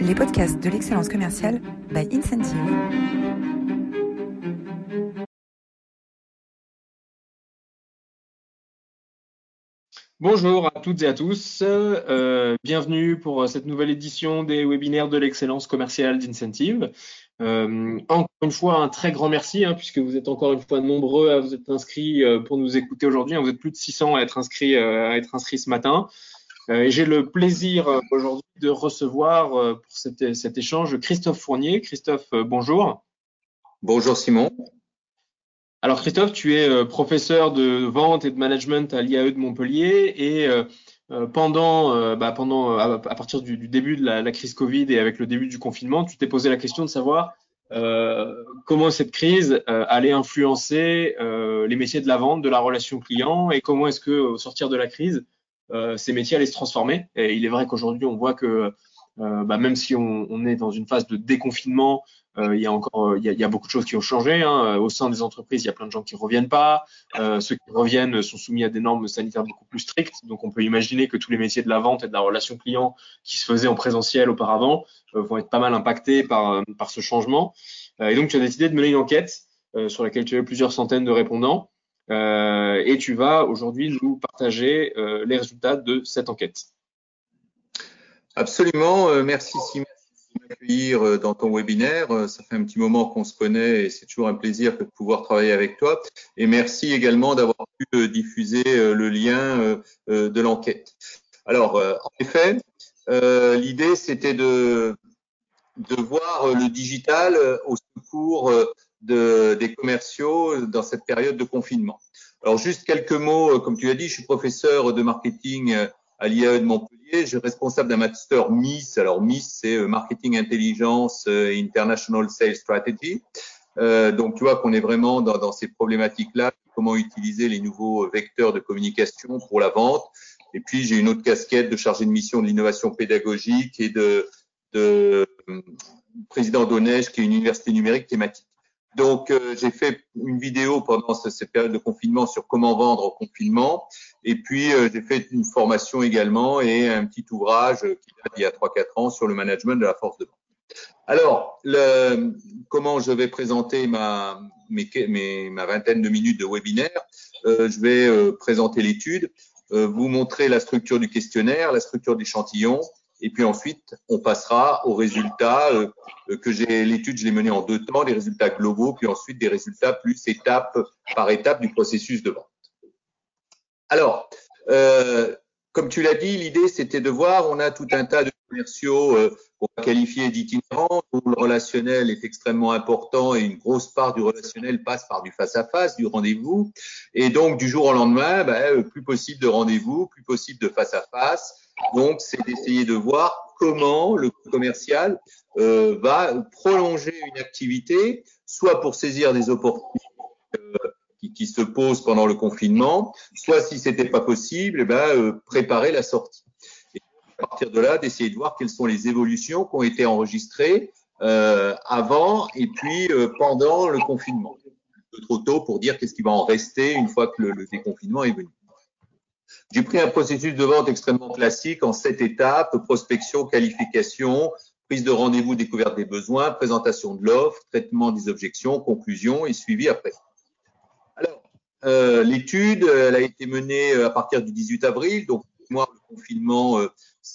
les podcasts de l'excellence commerciale by Incentive. Bonjour à toutes et à tous, euh, bienvenue pour cette nouvelle édition des webinaires de l'excellence commerciale d'Incentive. Euh, encore une fois, un très grand merci, hein, puisque vous êtes encore une fois nombreux à vous être inscrits euh, pour nous écouter aujourd'hui. Vous êtes plus de 600 à être inscrits, à être inscrits ce matin. Euh, et j'ai le plaisir euh, aujourd'hui de recevoir euh, pour cet, cet, échange Christophe Fournier. Christophe, bonjour. Bonjour Simon. Alors Christophe, tu es professeur de vente et de management à l'IAE de Montpellier et pendant, bah, pendant à, partir du, du début de la, la, crise Covid et avec le début du confinement, tu t'es posé la question de savoir euh, comment cette crise euh, allait influencer euh, les métiers de la vente, de la relation client et comment est-ce que au sortir de la crise, ces métiers allaient se transformer. Et il est vrai qu'aujourd'hui, on voit que euh, bah, même si on, on, est dans une phase de déconfinement, euh, il y a encore il y a, il y a, beaucoup de choses qui ont changé. Hein. Au sein des entreprises, il y a plein de gens qui reviennent pas. Euh, ceux qui reviennent sont soumis à des normes sanitaires beaucoup plus strictes. Donc, on peut imaginer que tous les métiers de la vente et de la relation client qui se faisaient en présentiel auparavant vont être pas mal impactés par, par ce changement. et donc, tu as décidé de mener une enquête sur laquelle tu eu plusieurs centaines de répondants. Euh, et tu vas aujourd'hui nous partager euh, les résultats de cette enquête. Absolument. Euh, merci Simon de m'accueillir dans ton webinaire. Ça fait un petit moment qu'on se connaît et c'est toujours un plaisir de pouvoir travailler avec toi. Et merci également d'avoir pu diffuser le lien de l'enquête. Alors, en effet, l'idée c'était de, de voir le digital au secours de, des commerciaux dans cette période de confinement. Alors juste quelques mots, euh, comme tu l'as dit, je suis professeur de marketing euh, à l'IAE de Montpellier. Je suis responsable d'un master MIS. Alors MIS, c'est euh, Marketing Intelligence International Sales Strategy. Euh, donc tu vois qu'on est vraiment dans, dans ces problématiques-là, comment utiliser les nouveaux vecteurs de communication pour la vente. Et puis j'ai une autre casquette de chargé de mission de l'innovation pédagogique et de, de président d'ONEJ, qui est une université numérique thématique. Donc, euh, j'ai fait une vidéo pendant cette période de confinement sur comment vendre au confinement. Et puis, euh, j'ai fait une formation également et un petit ouvrage qui date d'il y a 3-4 ans sur le management de la force de vente. Alors, le, comment je vais présenter ma, mes, mes, ma vingtaine de minutes de webinaire? Euh, Je vais présenter l'étude, vous montrer la structure du questionnaire, la structure de l'échantillon, et puis ensuite, on passera aux résultats euh, que j'ai, l'étude, je l'ai menée en deux temps, les résultats globaux, puis ensuite des résultats plus étape par étape du processus de vente. Alors, euh, comme tu l'as dit, l'idée c'était de voir, on a tout un tas de commerciaux euh, qu'on va qualifier d'itinérants, où le relationnel est extrêmement important et une grosse part du relationnel passe par du face-à-face, du rendez-vous. Et donc, du jour au lendemain, ben, plus possible de rendez-vous, plus possible de face-à-face. Donc, c'est d'essayer de voir comment le commercial euh, va prolonger une activité, soit pour saisir des opportunités euh, qui, qui, se posent pendant le confinement, soit si c'était pas possible, eh ben, euh, préparer la sortie. Et à partir de là, d'essayer de voir quelles sont les évolutions qui ont été enregistrées euh, avant et puis euh, pendant le confinement. Un peu trop tôt pour dire qu'est-ce qui va en rester une fois que le, le déconfinement est venu. J'ai pris un processus de vente extrêmement classique en sept étapes, prospection, qualification, prise de rendez-vous, découverte des besoins, présentation de l'offre, traitement des objections, conclusion et suivi après. Alors, euh, l'étude, elle a été menée euh, à partir du 18 avril, donc moi, le confinement, euh,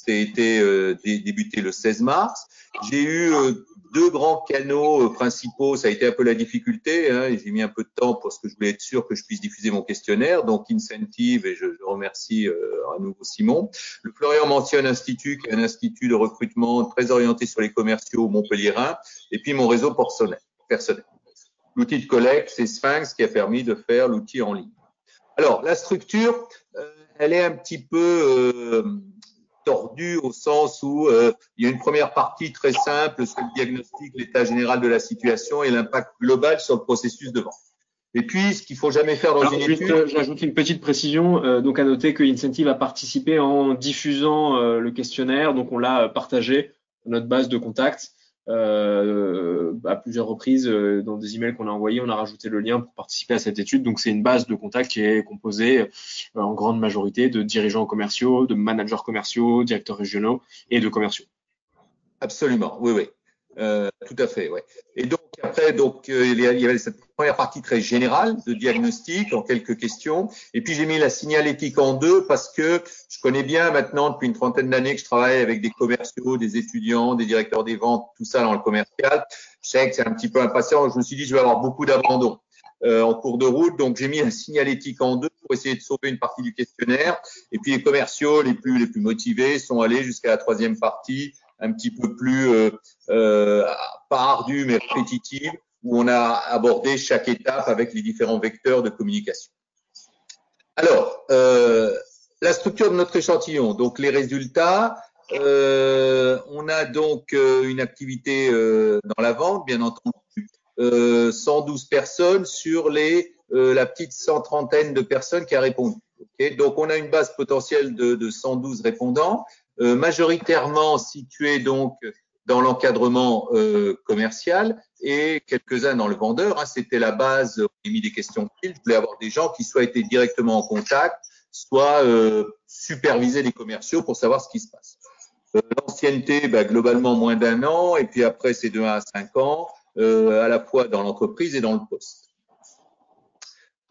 été euh, débuté le 16 mars. J'ai eu euh, deux grands canaux euh, principaux, ça a été un peu la difficulté, hein, j'ai mis un peu de temps parce que je voulais être sûr que je puisse diffuser mon questionnaire, donc Incentive, et je, je remercie euh, à nouveau Simon. Le Florian mentionne Institut, qui est un institut de recrutement très orienté sur les commerciaux montpelliérains, et puis mon réseau personnel. personnel. L'outil de collecte, c'est Sphinx qui a permis de faire l'outil en ligne. Alors, la structure, euh, elle est un petit peu euh, tordu au sens où euh, il y a une première partie très simple sur le diagnostic, l'état général de la situation et l'impact global sur le processus de vente. Et puis, ce qu'il faut jamais faire dans Alors, une juste, étude. Euh, J'ajoute une petite précision. Euh, donc, à noter que Incentive a participé en diffusant euh, le questionnaire. Donc, on l'a partagé notre base de contact euh, à plusieurs reprises euh, dans des emails qu'on a envoyés. On a rajouté le lien pour participer à cette étude. Donc, c'est une base de contact qui est composée euh, en grande majorité de dirigeants commerciaux, de managers commerciaux, directeurs régionaux et de commerciaux. Absolument, oui, oui. Euh, tout à fait, ouais. Et donc après, donc euh, il y avait cette première partie très générale de diagnostic en quelques questions, et puis j'ai mis la signalétique en deux parce que je connais bien maintenant depuis une trentaine d'années que je travaille avec des commerciaux, des étudiants, des directeurs des ventes, tout ça dans le commercial. Je sais que c'est un petit peu impatient, je me suis dit je vais avoir beaucoup d'abandon. Euh, en cours de route. Donc j'ai mis la signalétique en deux pour essayer de sauver une partie du questionnaire. Et puis les commerciaux les plus les plus motivés sont allés jusqu'à la troisième partie un petit peu plus euh, euh, pas ardue mais répétitive, où on a abordé chaque étape avec les différents vecteurs de communication. Alors, euh, la structure de notre échantillon, donc les résultats. Euh, on a donc une activité euh, dans la vente, bien entendu, 112 personnes sur les la petite cent trentaine de personnes qui a répondu. Donc on a une base potentielle de, de 112 répondants. Euh, majoritairement situés donc dans l'encadrement euh, commercial et quelques-uns dans le vendeur. Hein, C'était la base. J'ai mis des questions Je voulais avoir des gens qui soient été directement en contact, soit euh, superviser les commerciaux pour savoir ce qui se passe. L'ancienneté, bah, globalement moins d'un an, et puis après c'est de 1 à 5 ans, à la fois dans l'entreprise et dans le poste.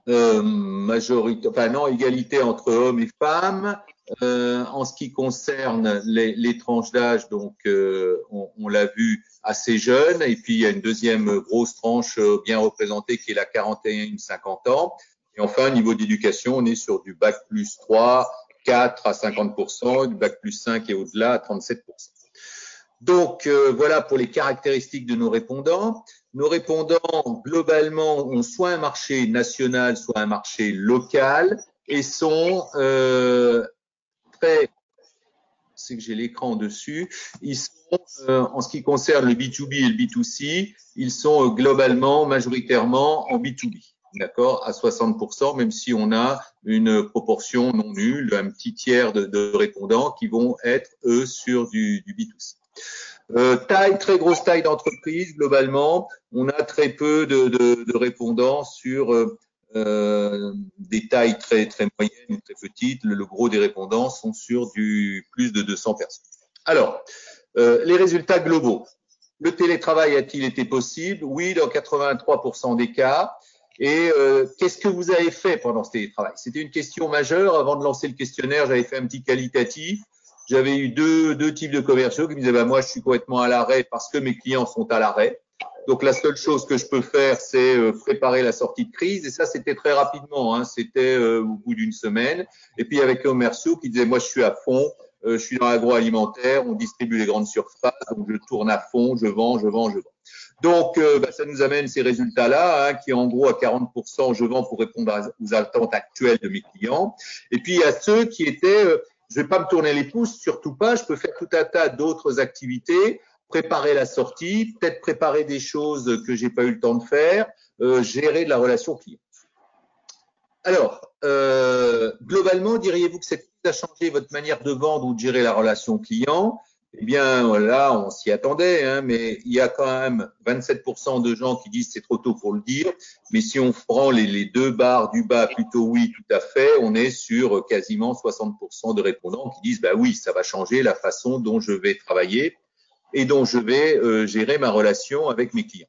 Euh, majorité, enfin non, égalité entre hommes et femmes, euh, en ce qui concerne les, les tranches d'âge, donc euh, on, on l'a vu assez jeune, et puis il y a une deuxième grosse tranche euh, bien représentée qui est la 41-50 ans. Et enfin, au niveau d'éducation, on est sur du bac plus 3, 4 à 50%, du bac plus 5 et au-delà à 37%. Donc euh, voilà pour les caractéristiques de nos répondants. Nos répondants, globalement, ont soit un marché national, soit un marché local et sont euh, c'est que j'ai l'écran dessus, ils sont, euh, en ce qui concerne le B2B et le B2C, ils sont euh, globalement, majoritairement en B2B. D'accord, à 60%, même si on a une proportion non nulle, un petit tiers de, répondants qui vont être, eux, sur du B2C. Euh, taille, très grosse taille d'entreprise, globalement. On a très peu de, répondants sur euh, euh, des tailles très très moyennes ou très petites. Le, gros des répondants sont sur du plus de 200 personnes. Alors, les résultats globaux. Le télétravail a-t-il été possible? Oui, dans 83% des cas. Et qu'est-ce que vous avez fait pendant ce télétravail? C'était une question majeure. Avant de lancer le questionnaire, j'avais fait un petit qualitatif. J'avais eu deux, deux types de commerciaux qui me disaient bah, moi je suis complètement à l'arrêt parce que mes clients sont à l'arrêt. Donc la seule chose que je peux faire, c'est euh, préparer la sortie de crise. Et ça, c'était très rapidement. Hein. C'était euh, au bout d'une semaine. Et puis avec commerciaux qui disaient, moi, je suis à fond. Euh, je suis dans l'agroalimentaire. On distribue les grandes surfaces. Donc je tourne à fond. Je vends, je vends, je vends. Donc bah, ça nous amène ces résultats-là, hein, qui en gros à 40%, je vends pour répondre aux attentes actuelles de mes clients. Et puis il y a ceux qui étaient, je vais pas me tourner les pouces, surtout pas. Je peux faire tout un tas d'autres activités préparer la sortie, peut-être préparer des choses que j'ai pas eu le temps de faire, euh, gérer de la relation client. Alors, euh, globalement, diriez-vous que cette crise a changé votre manière de vendre ou de gérer la relation client? Eh bien, là, on s'y attendait, hein, mais il y a quand même 27% de gens qui disent c'est trop tôt pour le dire. Mais si on prend les, deux barres du bas, plutôt oui, tout à fait, on est sur quasiment 60% de répondants qui disent bah oui, ça va changer la façon dont je vais travailler et dont je vais euh, gérer ma relation avec mes clients.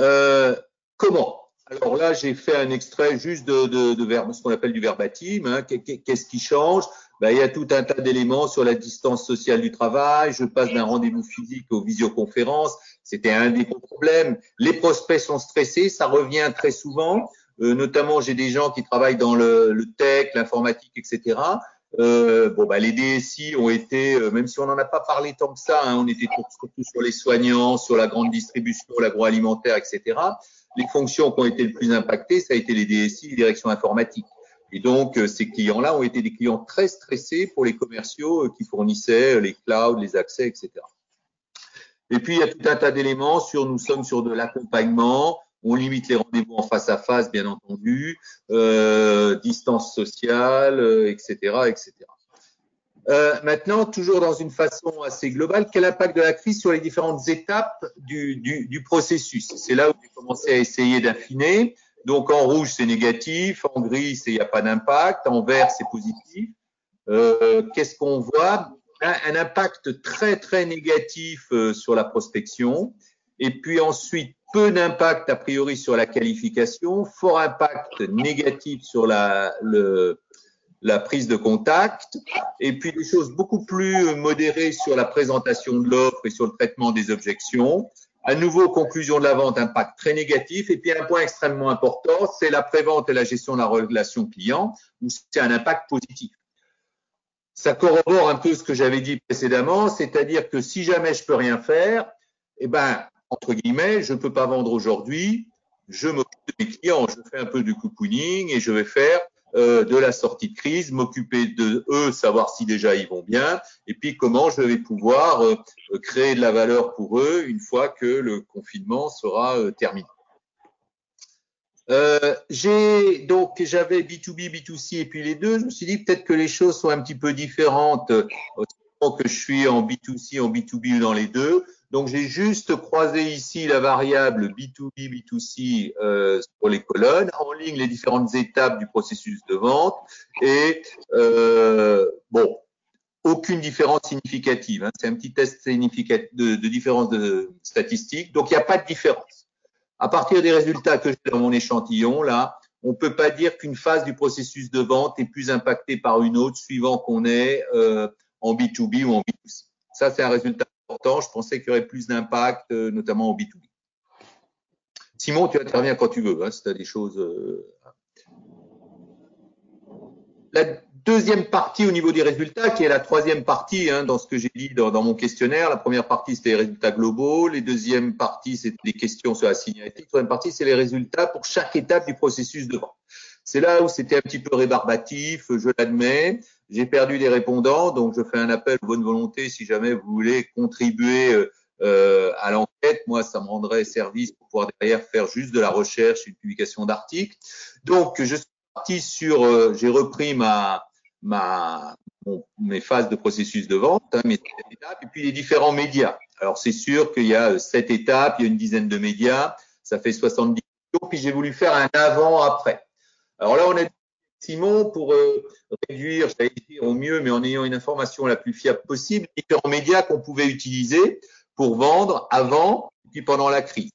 Euh, comment? Alors là, j'ai fait un extrait juste de, de, de ce qu'on appelle du verbatim. Hein. Qu'est-ce qui change? Ben, Il y a tout un tas d'éléments sur la distance sociale du travail. Je passe d'un rendez-vous physique aux visioconférences. C'était un des problèmes. Les prospects sont stressés, ça revient très souvent. Euh, notamment, j'ai des gens qui travaillent dans le, le tech, l'informatique, etc. Euh, bon, bah, les DSI ont été, euh, même si on n'en a pas parlé tant que ça, hein, on était surtout sur les soignants, sur la grande distribution, l'agroalimentaire, etc. Les fonctions qui ont été le plus impactées, ça a été les DSI, les directions informatiques. Et donc, euh, ces clients-là ont été des clients très stressés pour les commerciaux qui fournissaient les clouds, les accès, etc. Et puis, il y a tout un tas d'éléments sur, nous sommes sur de l'accompagnement, on limite les rendez-vous en face à face, bien entendu, euh, distance sociale, etc., euh, etc. Euh, maintenant, toujours dans une façon assez globale, quel impact de la crise sur les différentes étapes du processus? C'est là où j'ai commencé à essayer d'affiner. Donc en rouge, c'est négatif, en gris, il n'y a pas d'impact, en vert, c'est positif. Euh, Qu'est-ce qu'on voit? Un impact très très négatif euh, sur la prospection, et puis ensuite peu d'impact a priori sur la qualification, fort impact négatif sur la, le, la prise de contact, et puis des choses beaucoup plus modérées sur la présentation de l'offre et sur le traitement des objections. À nouveau, conclusion de la vente, impact très négatif. Et puis un point extrêmement important, c'est la prévente et la gestion de la relation client, où c'est un impact positif. Ça corrobore un peu ce que j'avais dit précédemment, c'est-à-dire que si jamais je peux rien faire, eh ben, entre guillemets, je ne peux pas vendre aujourd'hui, je m'occupe de mes clients, je fais un peu du cocooning et je vais faire euh, de la sortie de crise, m'occuper de eux, savoir si déjà ils vont bien, et puis comment je vais pouvoir euh, créer de la valeur pour eux une fois que le confinement sera euh, terminé. j'ai donc j'avais B2B, B2C et puis les deux. Je me suis dit peut-être que les choses sont un petit peu différentes que je suis en B2C, en B2B ou dans les deux. Donc, j'ai juste croisé ici la variable B2B, B2C euh, les colonnes, en ligne les différentes étapes du processus de vente et euh, bon, aucune différence significative. Hein. C'est un petit test de, de différence de statistiques. Donc, il n'y a pas de différence. À partir des résultats que j'ai dans mon échantillon, là, on peut pas dire qu'une phase du processus de vente est plus impactée par une autre suivant qu'on est euh, en B2B ou en B2C. Ça, c'est un résultat important. Je pensais qu'il y aurait plus d'impact, euh, notamment en B2B. Simon, tu interviens quand tu veux, hein, si tu as des choses. Euh, la deuxième partie au niveau des résultats, qui est la troisième partie hein, dans ce que j'ai dit dans, mon questionnaire. La première partie, c'était les résultats globaux. Les deuxièmes parties, c'était des questions sur la signalétique. La troisième partie, c'est les résultats pour chaque étape du processus de vente. C'est là où c'était un petit peu rébarbatif, je l'admets. J'ai perdu des répondants, donc je fais un appel de bonne volonté si jamais vous voulez contribuer euh, à l'enquête. Moi, ça me rendrait service pour pouvoir derrière faire juste de la recherche, une publication d'articles. Donc, je suis parti sur, euh, j'ai repris ma, ma, mes phases de processus de vente, hein, mes étapes, et puis les différents médias. Alors, c'est sûr qu'il y a sept étapes, il y a une dizaine de médias, ça fait 70 jours, puis j'ai voulu faire un avant-après. Alors là, on a Simon pour euh, réduire, j'allais dire au mieux, mais en ayant une information la plus fiable possible, différents médias qu'on pouvait utiliser pour vendre avant et puis pendant la crise.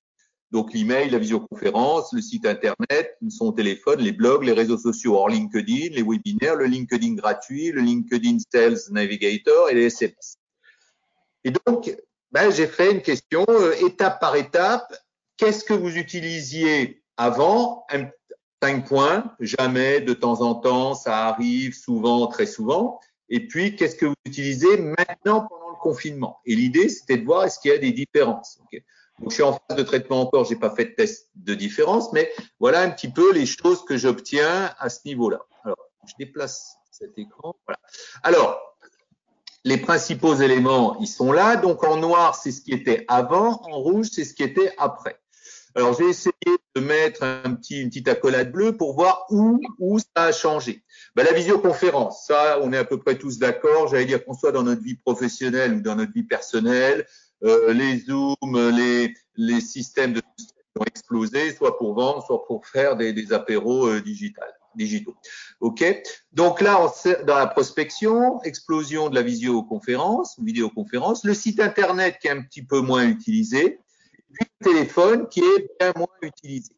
Donc l'email, la visioconférence, le site internet, son téléphone, les blogs, les réseaux sociaux hors LinkedIn, les webinaires, le LinkedIn gratuit, le LinkedIn Sales Navigator et les SMS. Et donc, ben, j'ai fait une question euh, étape par étape. Qu'est-ce que vous utilisiez avant? Cinq points, jamais, de temps en temps, ça arrive souvent, très souvent. Et puis, qu'est-ce que vous utilisez maintenant pendant le confinement? Et l'idée, c'était de voir est-ce qu'il y a des différences. Donc, je suis en phase de traitement encore, j'ai pas fait de test de différence, mais voilà un petit peu les choses que j'obtiens à ce niveau-là. Alors, je déplace cet écran. Alors, les principaux éléments, ils sont là. Donc, en noir, c'est ce qui était avant. En rouge, c'est ce qui était après. Alors, j'ai essayé mettre un petit, une petite accolade bleue pour voir où, où ça a changé. Ben, la visioconférence, ça, on est à peu près tous d'accord. J'allais dire qu'on soit dans notre vie professionnelle ou dans notre vie personnelle, euh, les Zooms, les, les systèmes de ont explosé, soit pour vendre, soit pour faire des, des apéros euh, digitaux. OK? Donc là, dans la prospection, explosion de la visioconférence, vidéoconférence, le site internet qui est un petit peu moins utilisé, puis le téléphone qui est bien moins utilisé.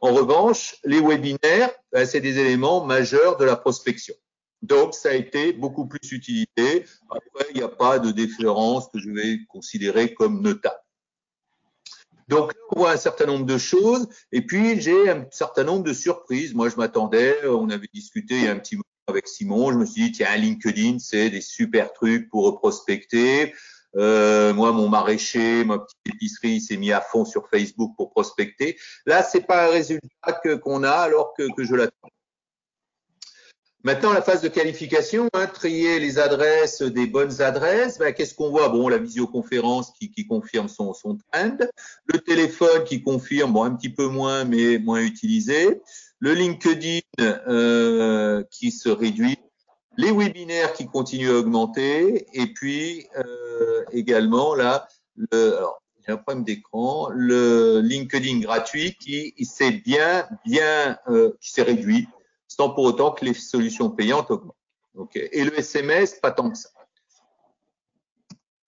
En revanche, les webinaires, ben, c'est des éléments majeurs de la prospection. Donc, ça a été beaucoup plus utilisé. Après, il n'y a pas de différence que je vais considérer comme notable. Donc, on voit un certain nombre de choses. Et puis, j'ai un certain nombre de surprises. Moi, je m'attendais, on avait discuté il y a un petit moment avec Simon. Je me suis dit, tiens, LinkedIn, c'est des super trucs pour prospecter. Euh, moi, mon maraîcher, ma petite épicerie s'est mis à fond sur Facebook pour prospecter. Là, c'est pas un résultat que qu'on a alors que, que je l'attends. Maintenant, la phase de qualification, hein, trier les adresses des bonnes adresses. Ben, Qu'est-ce qu'on voit? Bon, la visioconférence qui, qui confirme son, son trend, le téléphone qui confirme, bon, un petit peu moins, mais moins utilisé, le LinkedIn euh, qui se réduit, les webinaires qui continuent à augmenter, et puis euh, également là, le, alors, il un problème d'écran, le LinkedIn gratuit qui s'est bien, bien, euh, qui s'est réduit, sans pour autant que les solutions payantes augmentent. Okay. Et le SMS, pas tant que ça.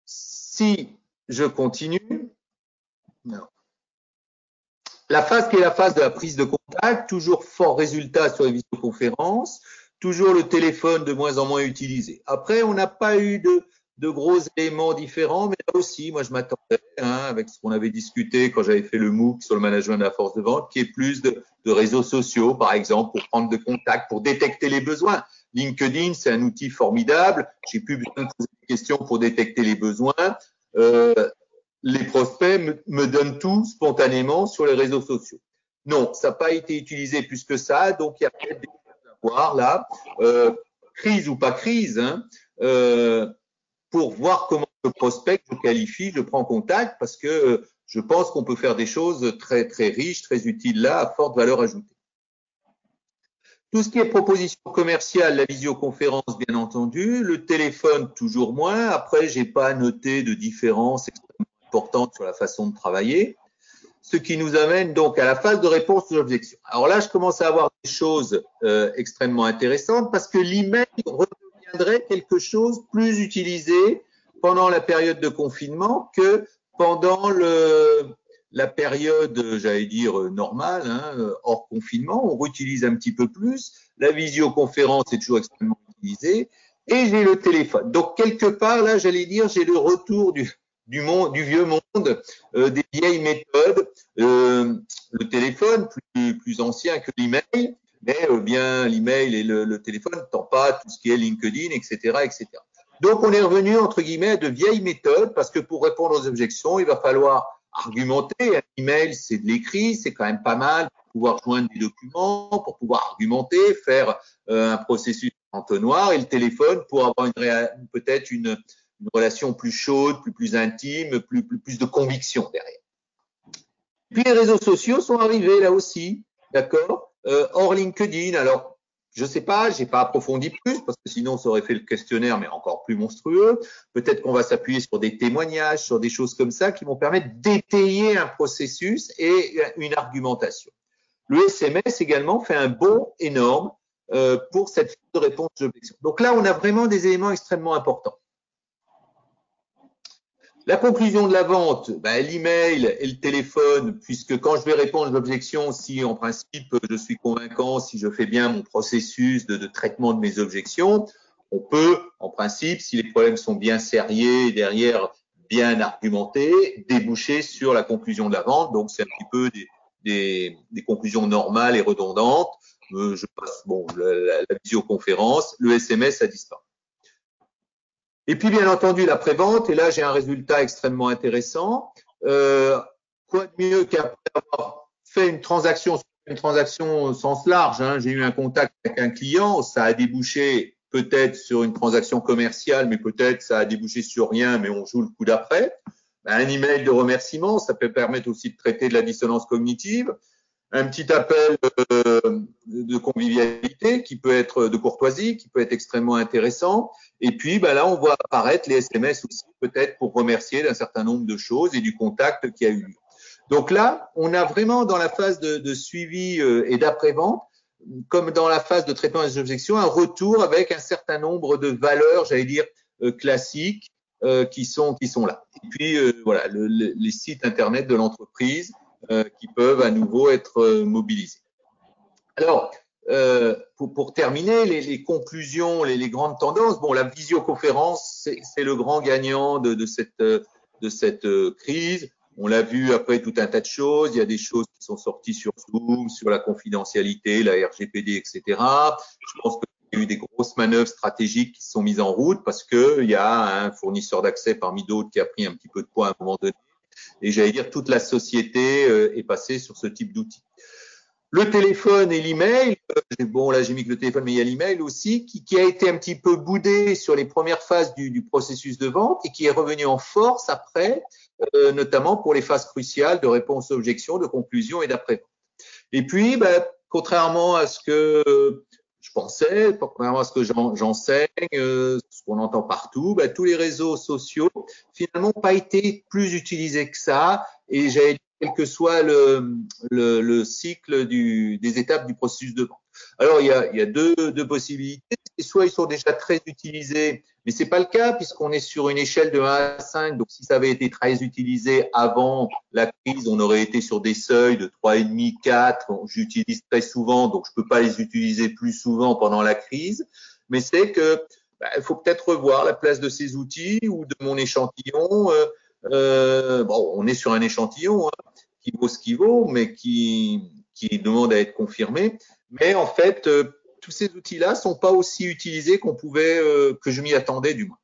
si je continue, la phase qui est la phase de la prise de contact, toujours fort résultat sur les visioconférences, toujours le téléphone de moins en moins utilisé. Après, on n'a pas eu de, de gros éléments différents, mais là aussi, moi, je m'attendais, hein, avec ce qu'on avait discuté quand j'avais fait le MOOC sur le management de la force de vente, qui est plus de, de réseaux sociaux, par exemple, pour prendre de contact, pour détecter les besoins. LinkedIn, c'est un outil formidable. J'ai plus besoin de poser des questions pour détecter les besoins. Euh, les prospects me, me, donnent tout spontanément sur les réseaux sociaux. Non, ça n'a pas été utilisé plus que ça, donc il y a peut-être des voir là. Euh, crise ou pas crise, hein, euh, pour voir comment je prospecte, je qualifie, je prends contact, parce que euh, je pense qu'on peut faire des choses très très riches, très utiles là, à forte valeur ajoutée. Tout ce qui est proposition commerciale, la visioconférence, bien entendu, le téléphone, toujours moins. Après, j'ai pas noté de différence extrêmement importante sur la façon de travailler. Ce qui nous amène donc à la phase de réponse aux objections. Alors là, je commence à avoir des choses euh, extrêmement intéressantes parce que l'email redeviendrait quelque chose plus utilisé pendant la période de confinement que pendant le, la période, j'allais dire, normale, hein, hors confinement. On réutilise un petit peu plus. La visioconférence est toujours extrêmement utilisée. Et j'ai le téléphone. Donc, quelque part, là, j'allais dire, j'ai le retour du, du, monde, du vieux monde, euh, des vieilles méthodes. Euh, le téléphone, plus, plus ancien que l'email, mais euh, bien l'email et le, le téléphone ne pas tout ce qui est LinkedIn, etc., etc. Donc, on est revenu, entre guillemets, à de vieilles méthodes parce que pour répondre aux objections, il va falloir argumenter. Un email, c'est de l'écrit, c'est quand même pas mal pour pouvoir joindre des documents, pour pouvoir argumenter, faire euh, un processus entonnoir et le téléphone pour avoir peut-être une, une, relation plus chaude, plus, plus intime, plus, plus, plus de conviction derrière. Puis les réseaux sociaux sont arrivés là aussi, d'accord? Euh, Hors LinkedIn, alors je sais pas, j'ai pas approfondi plus parce que sinon ça aurait fait le questionnaire, mais encore plus monstrueux. Peut-être qu'on va s'appuyer sur des témoignages, sur des choses comme ça qui vont permettre d'étayer un processus et une argumentation. Le SMS également fait un bond énorme euh, pour cette réponse d'objection. Donc là, on a vraiment des éléments extrêmement importants. La conclusion de la vente, ben, l'email et le téléphone, puisque quand je vais répondre à l'objection, si en principe je suis convaincant, si je fais bien mon processus de, traitement de mes objections, on peut, en principe, si les problèmes sont bien sérieux derrière bien argumentés, déboucher sur la conclusion de la vente. Donc c'est un petit peu des, conclusions normales et redondantes. Euh, je passe bon la, la visioconférence, le SMS a disparu. Et puis, bien entendu, la prévente. Et là, j'ai un résultat extrêmement intéressant. Euh, quoi de mieux qu'après avoir fait une transaction, une transaction au sens large. Hein, j'ai eu un contact avec un client, ça a débouché peut-être sur une transaction commerciale, mais peut-être ça a débouché sur rien, mais on joue le coup d'après. Ben, un email de remerciement, ça peut permettre aussi de traiter de la dissonance cognitive un petit appel euh, de convivialité qui peut être de courtoisie, qui peut être extrêmement intéressant. Et puis ben là, on voit apparaître les SMS aussi, peut-être pour remercier d'un certain nombre de choses et du contact qui a eu lieu. Donc là, on a vraiment dans la phase de, de suivi euh, et d'après-vente, comme dans la phase de traitement des objections, un retour avec un certain nombre de valeurs, j'allais dire, euh, classiques qui, sont, qui sont là. Et puis, voilà, le, les sites Internet de l'entreprise, qui peuvent à nouveau être euh, mobilisés. Alors, euh, pour, terminer, les, conclusions, les, grandes tendances. Bon, la visioconférence, c'est le grand gagnant de, de cette, de cette crise. On l'a vu après tout un tas de choses. Il y a des choses qui sont sorties sur Zoom, sur la confidentialité, la RGPD, etc. Je pense qu'il y a eu des grosses manœuvres stratégiques qui sont mises en route parce qu'il y a un fournisseur d'accès parmi d'autres qui a pris un petit peu de poids à un moment donné et j'allais dire toute la société euh, est passée sur ce type d'outils. Le téléphone et l'email, euh, bon là j'ai mis que le téléphone, mais il y a l'email aussi, qui, qui, a été un petit peu boudé sur les premières phases du, du, processus de vente et qui est revenu en force après, euh, notamment pour les phases cruciales de réponse aux objections, de conclusion et d'après-vente. Et puis, ben, contrairement à ce que je pensais, contrairement à ce que j'enseigne, euh, ce qu'on entend partout, bah, tous les réseaux sociaux, finalement, n'ont pas été plus utilisés que ça. Et j'avais dit, quel que soit le, le, le cycle du, des étapes du processus de vente. Alors, il y a, il y a deux, deux possibilités. Soit ils sont déjà très utilisés, Mais c'est pas le cas puisqu'on est sur une échelle de 1 à 5. Donc, si ça avait été très utilisé avant la crise, on aurait été sur des seuils de 3,5, 4. J'utilise très souvent, donc je peux pas les utiliser plus souvent pendant la crise. Mais c'est que bah, il faut peut-être revoir la place de ces outils ou de mon échantillon. Euh, euh, bon, on est sur un échantillon hein, qui vaut ce qu'il vaut, mais qui, qui demande à être confirmé. Mais en fait, euh, tous ces outils-là sont pas aussi utilisés qu'on pouvait, euh, que je m'y attendais du moins.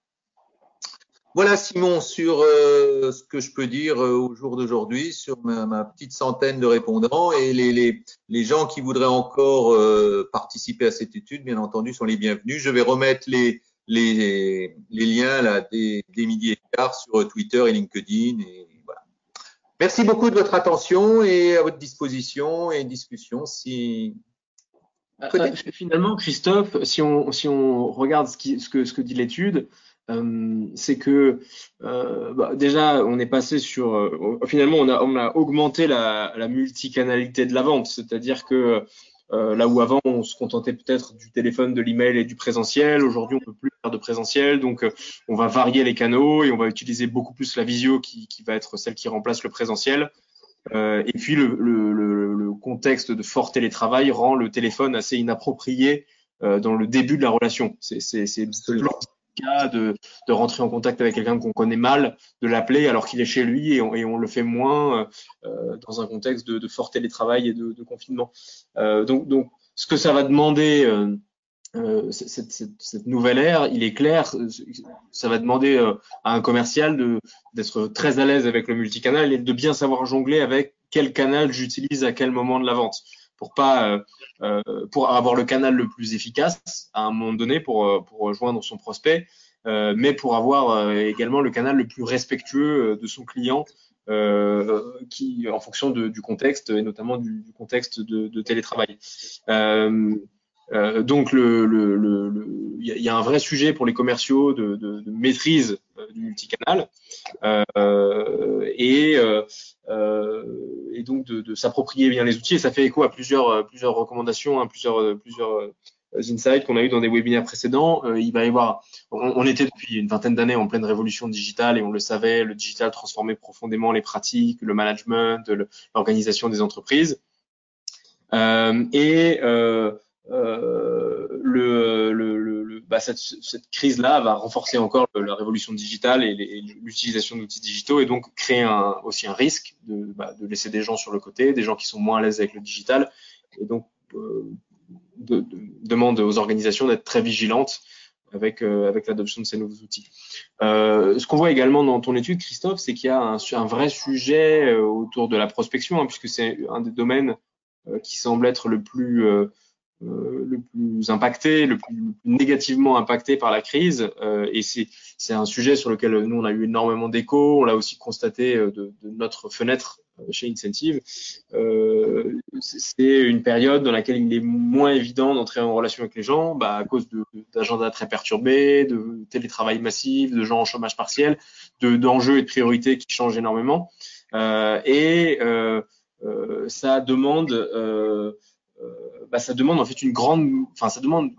Voilà Simon sur euh, ce que je peux dire au jour d'aujourd'hui sur ma, petite centaine de répondants et les, gens qui voudraient encore participer à cette étude, bien entendu, sont les bienvenus. Je vais remettre les, liens là des, des midi et quart sur Twitter et LinkedIn Merci beaucoup de votre attention et à votre disposition et discussion si. Euh, finalement, Christophe, si on, si on regarde ce, qui, ce, que, ce que dit l'étude, euh, c'est que euh, bah, déjà on est passé sur euh, finalement on a, on a augmenté la, la multicanalité de la vente, c'est-à-dire que euh, là où avant on se contentait peut-être du téléphone, de l'email et du présentiel, aujourd'hui on peut plus faire de présentiel, donc euh, on va varier les canaux et on va utiliser beaucoup plus la visio qui, qui va être celle qui remplace le présentiel. Euh, et puis le, le, le, contexte de fort télétravail rend le téléphone assez inapproprié euh, dans le début de la relation. C'est cas de, de rentrer en contact avec quelqu'un qu'on connaît mal, de l'appeler alors qu'il est chez lui et on, et on, le fait moins euh, dans un contexte de, de, fort télétravail et de, de confinement. Euh, donc, donc, ce que ça va demander, euh, euh cette, cette, cette, nouvelle ère, il est clair, ça va demander euh, à un commercial d'être très à l'aise avec le multicanal et de bien savoir jongler avec quel canal j'utilise à quel moment de la vente pour pas euh, euh, pour avoir le canal le plus efficace à un moment donné pour euh, pour rejoindre son prospect, mais pour avoir également le canal le plus respectueux de son client qui, en fonction de, du contexte et notamment du, du contexte de, de télétravail. Euh, euh, donc, le, le, le, il y, a un vrai sujet pour les commerciaux de, de, de maîtrise du multicanal et euh, et donc de, de s'approprier bien les outils. Et ça fait écho à plusieurs, euh, plusieurs recommandations, hein, plusieurs, euh, plusieurs insights qu'on a eu dans des webinaires précédents. il va y avoir, on, on était depuis une vingtaine d'années en pleine révolution digitale et on le savait, le digital transformait profondément les pratiques, le management, l'organisation des entreprises. Euh, et euh, euh, le, le, le, bah cette, cette crise-là va renforcer encore la révolution digitale et l'utilisation d'outils digitaux et donc créer un, aussi un risque de, bah, de, laisser des gens sur le côté, des gens qui sont moins à l'aise avec le digital et donc euh, de, de, demande aux organisations d'être très vigilantes avec, euh, avec l'adoption de ces nouveaux outils. Euh, ce qu'on voit également dans ton étude, Christophe, c'est qu'il y a un, un, vrai sujet euh, autour de la prospection, hein, puisque c'est un des domaines euh, qui semble être le plus euh, le plus impacté, le plus, négativement impacté par la crise. Euh, et c'est, un sujet sur lequel nous, on a eu énormément d'échos. On l'a aussi constaté euh, de, de, notre fenêtre chez Incentive. Euh, c'est une période dans laquelle il est moins évident d'entrer en relation avec les gens bah, à cause d'agendas très perturbés, de télétravail massif, de gens en chômage partiel, de, d'enjeux et de priorités qui changent énormément. Euh, et euh, ça demande euh, bah, ça demande en fait une grande, enfin ça demande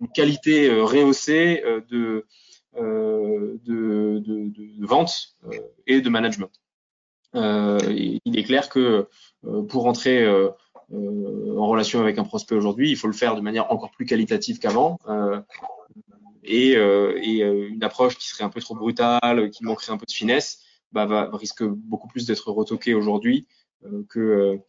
une qualité euh, rehaussée euh, de, de, vente et de management. il est clair que pour entrer en relation avec un prospect aujourd'hui, il faut le faire de manière encore plus qualitative qu'avant. et, et une approche qui serait un peu trop brutale, qui manquerait un peu de finesse, bah, va, risque beaucoup plus d'être retoquée aujourd'hui que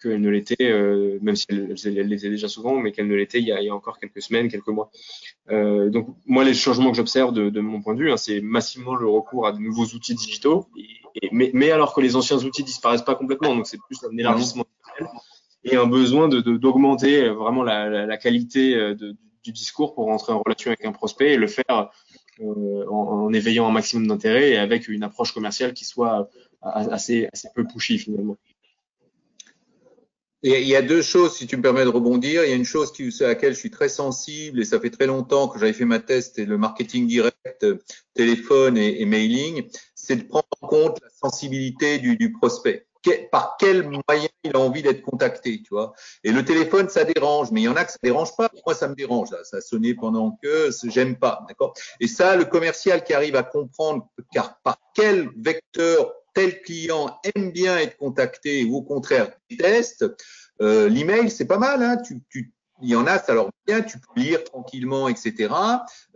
qu'elle ne l'était, euh, même si elle, elle l'était déjà souvent, mais qu'elle ne l'était il, il, y a encore quelques semaines, quelques mois. Euh, donc moi, les changements que j'observe de, mon point de vue, hein, c'est massivement le recours à de nouveaux outils digitaux, mais, alors que les anciens outils disparaissent pas complètement, donc c'est plus un élargissement et un besoin d'augmenter vraiment la, qualité euh, du discours pour rentrer en relation avec un prospect et le faire euh, en, éveillant un maximum d'intérêt et avec une approche commerciale qui soit assez peu pushy finalement. Il y a deux choses, si tu me permets de rebondir. Il y a une chose qui, à laquelle je suis très sensible, et ça fait très longtemps que j'avais fait ma test, et le marketing direct, téléphone et, mailing, c'est de prendre en compte la sensibilité du prospect. Par quel moyen il a envie d'être contacté, tu vois. Et le téléphone, ça dérange, mais il y en a que ça dérange pas. Moi, ça me dérange, là. Ça sonné pendant que j'aime pas, d'accord. Et ça, le commercial qui arrive à comprendre car par quel vecteur tel client aime bien être contacté ou au contraire déteste, euh, l'email, c'est pas mal. Hein. Tu, tu, il y en a, ça leur bien, tu peux lire tranquillement, etc.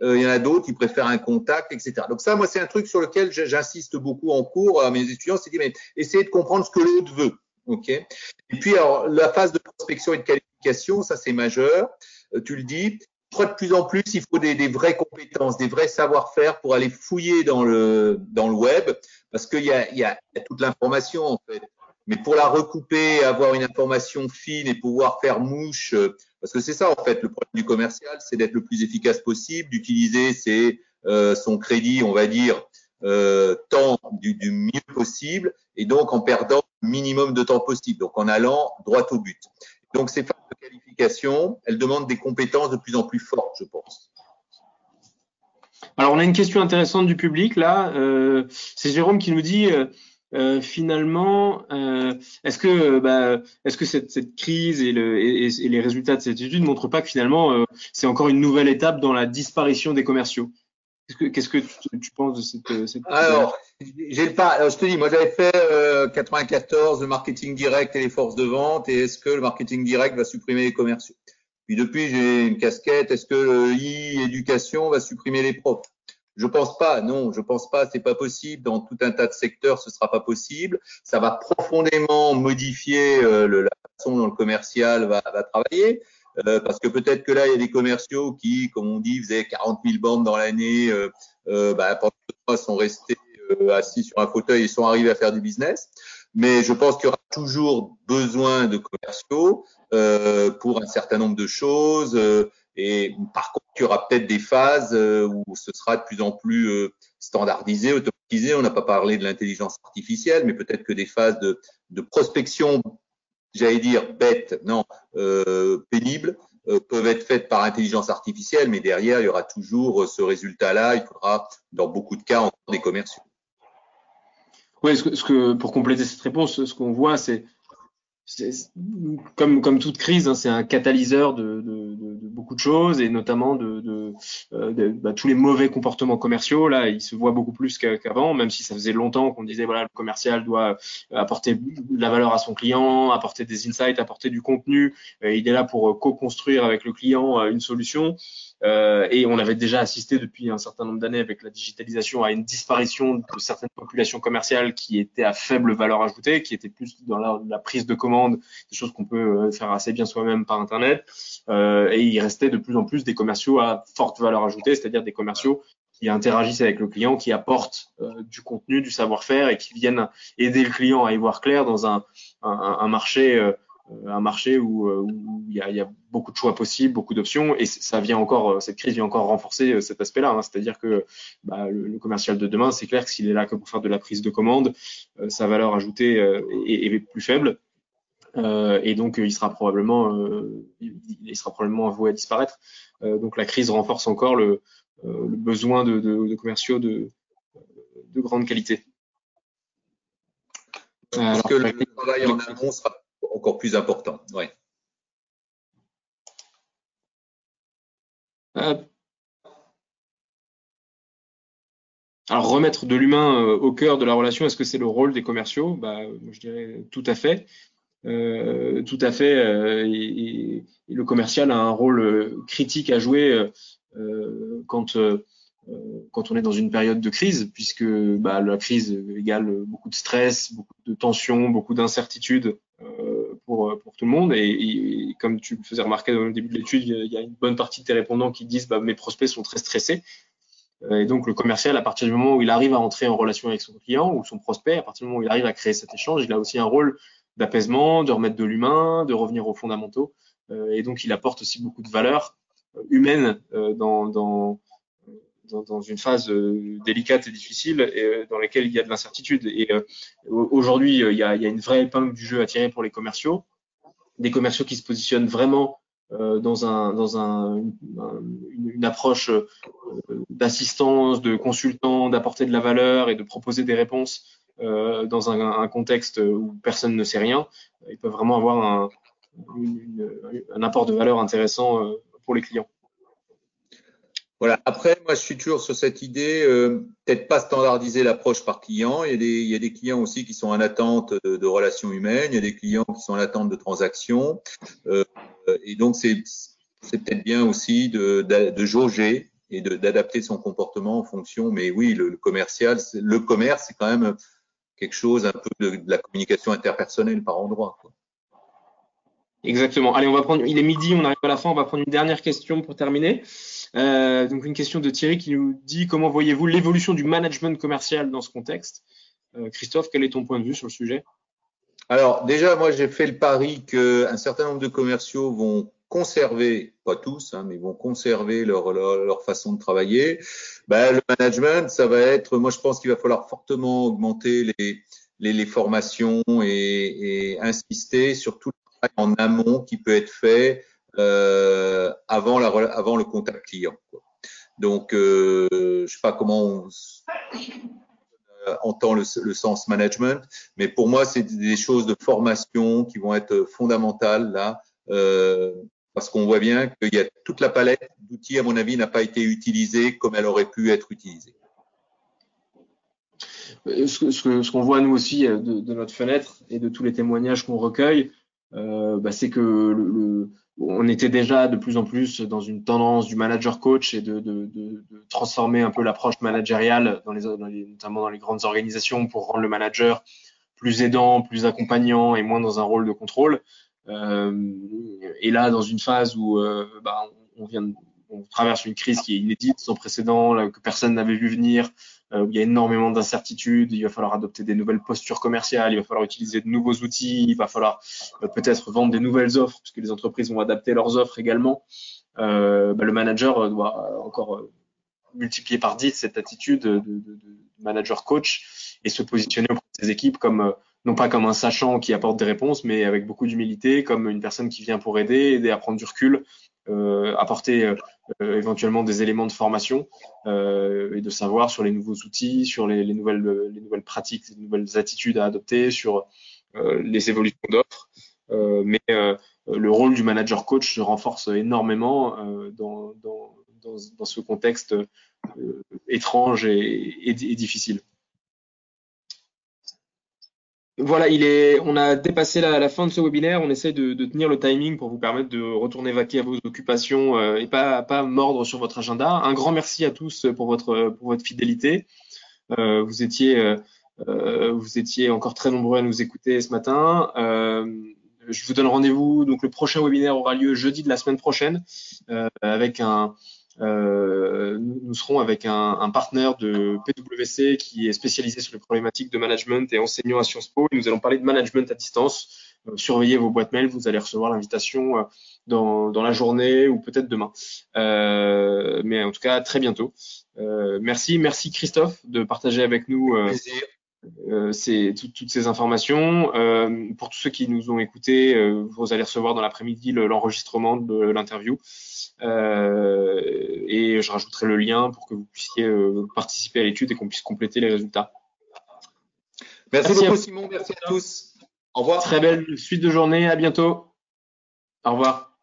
Euh, il y en a d'autres qui préfèrent un contact, etc. Donc ça, moi, c'est un truc sur lequel j'insiste beaucoup en cours à mes étudiants, c'est de mais essayez de comprendre ce que l'autre veut. ok? Et puis, alors, la phase de prospection et de qualification, ça, c'est majeur. Euh, tu le dis. Je crois de plus en plus, il faut des, des vraies compétences, des vrais savoir-faire pour aller fouiller dans le, dans le web, parce qu'il y a, y a toute l'information, en fait. Mais pour la recouper, avoir une information fine et pouvoir faire mouche, euh, parce que c'est ça en fait le problème du commercial, c'est d'être le plus efficace possible, d'utiliser ses, euh, son crédit, on va dire, euh, temps du, du, mieux possible, et donc en perdant le minimum de temps possible, donc en allant droit au but. Donc ces phases de qualification, elles demandent des compétences de plus en plus fortes, je pense. Alors on a une question intéressante du public là. Euh, c'est Jérôme qui nous dit euh, finalement, euh, est-ce que, bah, est-ce que cette, cette, crise et, le, et, et, les résultats de cette étude ne montrent pas que finalement, euh, c'est encore une nouvelle étape dans la disparition des commerciaux? Qu'est-ce que, que tu, tu, penses de cette, cette Alors, j'ai pas. Alors, je te dis, moi, j'avais fait 94 le marketing direct et les forces de vente. Et est-ce que le marketing direct va supprimer les commerciaux? Puis depuis, j'ai une casquette. Est-ce que le e-éducation va supprimer les profs je pense pas, non, je pense pas, c'est pas possible. Dans tout un tas de secteurs, ce sera pas possible. Ça va profondément modifier euh, le, la façon dont le commercial va, va travailler. Euh, parce que peut-être que là, il y a des commerciaux qui, comme on dit, faisaient 40 000 bandes dans l'année, euh, euh, bah, pendant deux mois, sont restés euh, assis sur un fauteuil et sont arrivés à faire du business. Mais je pense qu'il y aura toujours besoin de commerciaux euh, pour un certain nombre de choses. Et par contre, il y aura peut-être des phases euh, où ce sera de plus en plus euh, standardisé, automatisé. On n'a pas parlé de l'intelligence artificielle, mais peut-être que des phases de, prospection, j'allais dire bête, non, euh, pénible, peuvent être faites par intelligence artificielle, mais derrière, il y aura toujours ce résultat-là. Il faudra, dans beaucoup de cas, encore des commerciaux. Oui, ce que, ce que, pour compléter cette réponse, ce qu'on voit, c'est comme, comme toute crise, hein, c'est un catalyseur de, de, de, beaucoup de choses et notamment de, euh, bah, tous les mauvais comportements commerciaux. Là, il se voit beaucoup plus qu'avant, même si ça faisait longtemps qu'on disait voilà le commercial doit apporter de la valeur à son client, apporter des insights, apporter du contenu. il est là pour co-construire avec le client euh, une solution. Euh, et on avait déjà assisté depuis un certain nombre d'années avec la digitalisation à une disparition de certaines populations commerciales qui étaient à faible valeur ajoutée, qui étaient plus dans la, prise de commande, des choses qu'on peut euh, faire assez bien soi-même par Internet. Euh, et il restait de plus en plus des commerciaux à forte valeur ajoutée, c'est-à-dire des commerciaux qui interagissent avec le client, qui apportent du contenu, du savoir-faire et qui viennent aider le client à y voir clair dans un, marché un marché où, euh, il, y y a, beaucoup de choix possibles, beaucoup d'options, et ça vient encore, euh, cette crise vient encore renforcer cet aspect-là. Hein. C'est-à-dire que bah, le, le, commercial de demain, c'est clair que s'il est là que pour faire de la prise de commande, euh, sa valeur ajoutée est, est, plus faible, euh, et donc il sera probablement, il sera probablement voué à disparaître. donc la crise renforce encore le, le besoin de, de, de, commerciaux de, de grande qualité. Alors, que le travail en amont sera encore plus important. Euh, alors remettre de l'humain euh, au cœur de la relation, est-ce que c'est le rôle des commerciaux? Bah, Je dirais tout à fait. Euh, tout à fait. Et, le commercial a un rôle critique à jouer quand quand on est dans une période de crise, puisque bah, la crise égale beaucoup de stress, beaucoup de tensions, beaucoup d'incertitudes euh, pour, tout le monde. Et, comme tu le faisais remarquer le début de l'étude, il y a une bonne partie de tes répondants qui disent bah, mes prospects sont très stressés. Euh, et donc le commercial, à partir du moment où il arrive à entrer en relation avec son client ou son prospect, à partir du moment où il arrive à créer cet échange, il a aussi un rôle d'apaisement, de remettre de l'humain, de revenir aux fondamentaux. Euh, et donc il apporte aussi beaucoup de valeur humaine dans dans, dans, une phase euh, délicate et difficile et, euh, dans laquelle il y a de l'incertitude. Et euh, aujourd'hui, il y, a, il y, a, une vraie épingle du jeu à tirer pour les commerciaux, des commerciaux qui se positionnent vraiment dans, un, dans un, une, approche d'assistance, de consultant, d'apporter de la valeur et de proposer des réponses dans un, contexte où personne ne sait rien, ils peuvent vraiment avoir un apport de valeur intéressant pour les clients. Voilà. Après, moi, je suis toujours sur cette idée, euh, peut-être pas standardiser l'approche par client. Il y, a des, il y a des clients aussi qui sont en attente de, de, relations humaines. Il y a des clients qui sont en attente de transactions. Euh, et donc, c'est peut-être bien aussi de, de, jauger et d'adapter son comportement en fonction. Mais oui, le, commercial, le commerce, c'est quand même quelque chose un peu de, de la communication interpersonnelle par endroit. Quoi. Exactement. Allez, on va prendre. Il est midi, on arrive à la fin. On va prendre une dernière question pour terminer. Euh, donc une question de Thierry qui nous dit comment voyez-vous l'évolution du management commercial dans ce contexte? Euh, Christophe, quel est ton point de vue sur le sujet? Alors déjà, moi j'ai fait le pari qu'un certain nombre de commerciaux vont conserver, pas tous, hein, mais vont conserver leur, façon de travailler. Ben, le management, ça va être, moi je pense qu'il va falloir fortement augmenter les, formations et, insister sur tout le travail en amont qui peut être fait euh, avant, le contact client. Donc, euh, je sais pas comment on euh, entend le, sens management, mais pour moi, c'est des choses de formation qui vont être fondamentales là, parce qu'on voit bien qu'il y a toute la palette d'outils, à mon avis, n'a pas été utilisée comme elle aurait pu être utilisée. Ce, qu'on voit nous aussi de, notre fenêtre et de tous les témoignages qu'on recueille, bah, c'est que le, on était déjà de plus en plus dans une tendance du manager coach et de, de, de, de transformer un peu l'approche managériale, dans les, notamment dans les grandes organisations, pour rendre le manager plus aidant, plus accompagnant et moins dans un rôle de contrôle. Euh, et là, dans une phase où euh, bah, on, vient, on traverse une crise qui est inédite, sans précédent, là, que personne n'avait vu venir, où il y a énormément d'incertitudes, il va falloir adopter des nouvelles postures commerciales, il va falloir utiliser de nouveaux outils, il va falloir euh, peut-être vendre des nouvelles offres, puisque les entreprises vont adapter leurs offres également. Euh, bah, le manager doit encore multiplier par 10 cette attitude de, de, de, manager coach et se positionner auprès de ses équipes comme non pas comme un sachant qui apporte des réponses, mais avec beaucoup d'humilité, comme une personne qui vient pour aider, aider à prendre du recul, euh, apporter euh, éventuellement des éléments de formation euh, et de savoir sur les nouveaux outils, sur les, les, nouvelles, les nouvelles pratiques, les nouvelles attitudes à adopter, sur les évolutions d'offres. mais le rôle du manager coach se renforce énormément dans, dans, dans, dans, ce contexte étrange et, et, et difficile. Voilà, il est, on a dépassé la, fin de ce webinaire. On essaie de, tenir le timing pour vous permettre de retourner vaquer à vos occupations euh, et pas, mordre sur votre agenda. Un grand merci à tous pour votre, pour votre fidélité. Euh, vous étiez, euh, vous étiez encore très nombreux à nous écouter ce matin. Je vous donne rendez-vous. Donc le prochain webinaire aura lieu jeudi de la semaine prochaine avec un, euh, nous, serons avec un, un, partenaire de PwC qui est spécialisé sur les problématiques de management et enseignant à Sciences Po. Et nous allons parler de management à distance. Euh, surveillez vos boîtes mail, vous allez recevoir l'invitation euh, dans, dans, la journée ou peut-être demain. Euh, mais en tout cas, très bientôt. merci, merci Christophe de partager avec nous. Euh, c'est toutes ces informations. Euh, pour tous ceux qui nous ont écoutés, euh, vous allez recevoir dans l'après-midi l'enregistrement de l'interview. Euh, et je rajouterai le lien pour que vous puissiez euh, participer à l'étude et qu'on puisse compléter les résultats. Merci, merci beaucoup Simon, merci à tous. Au revoir. Très belle suite de journée, à bientôt. Au revoir.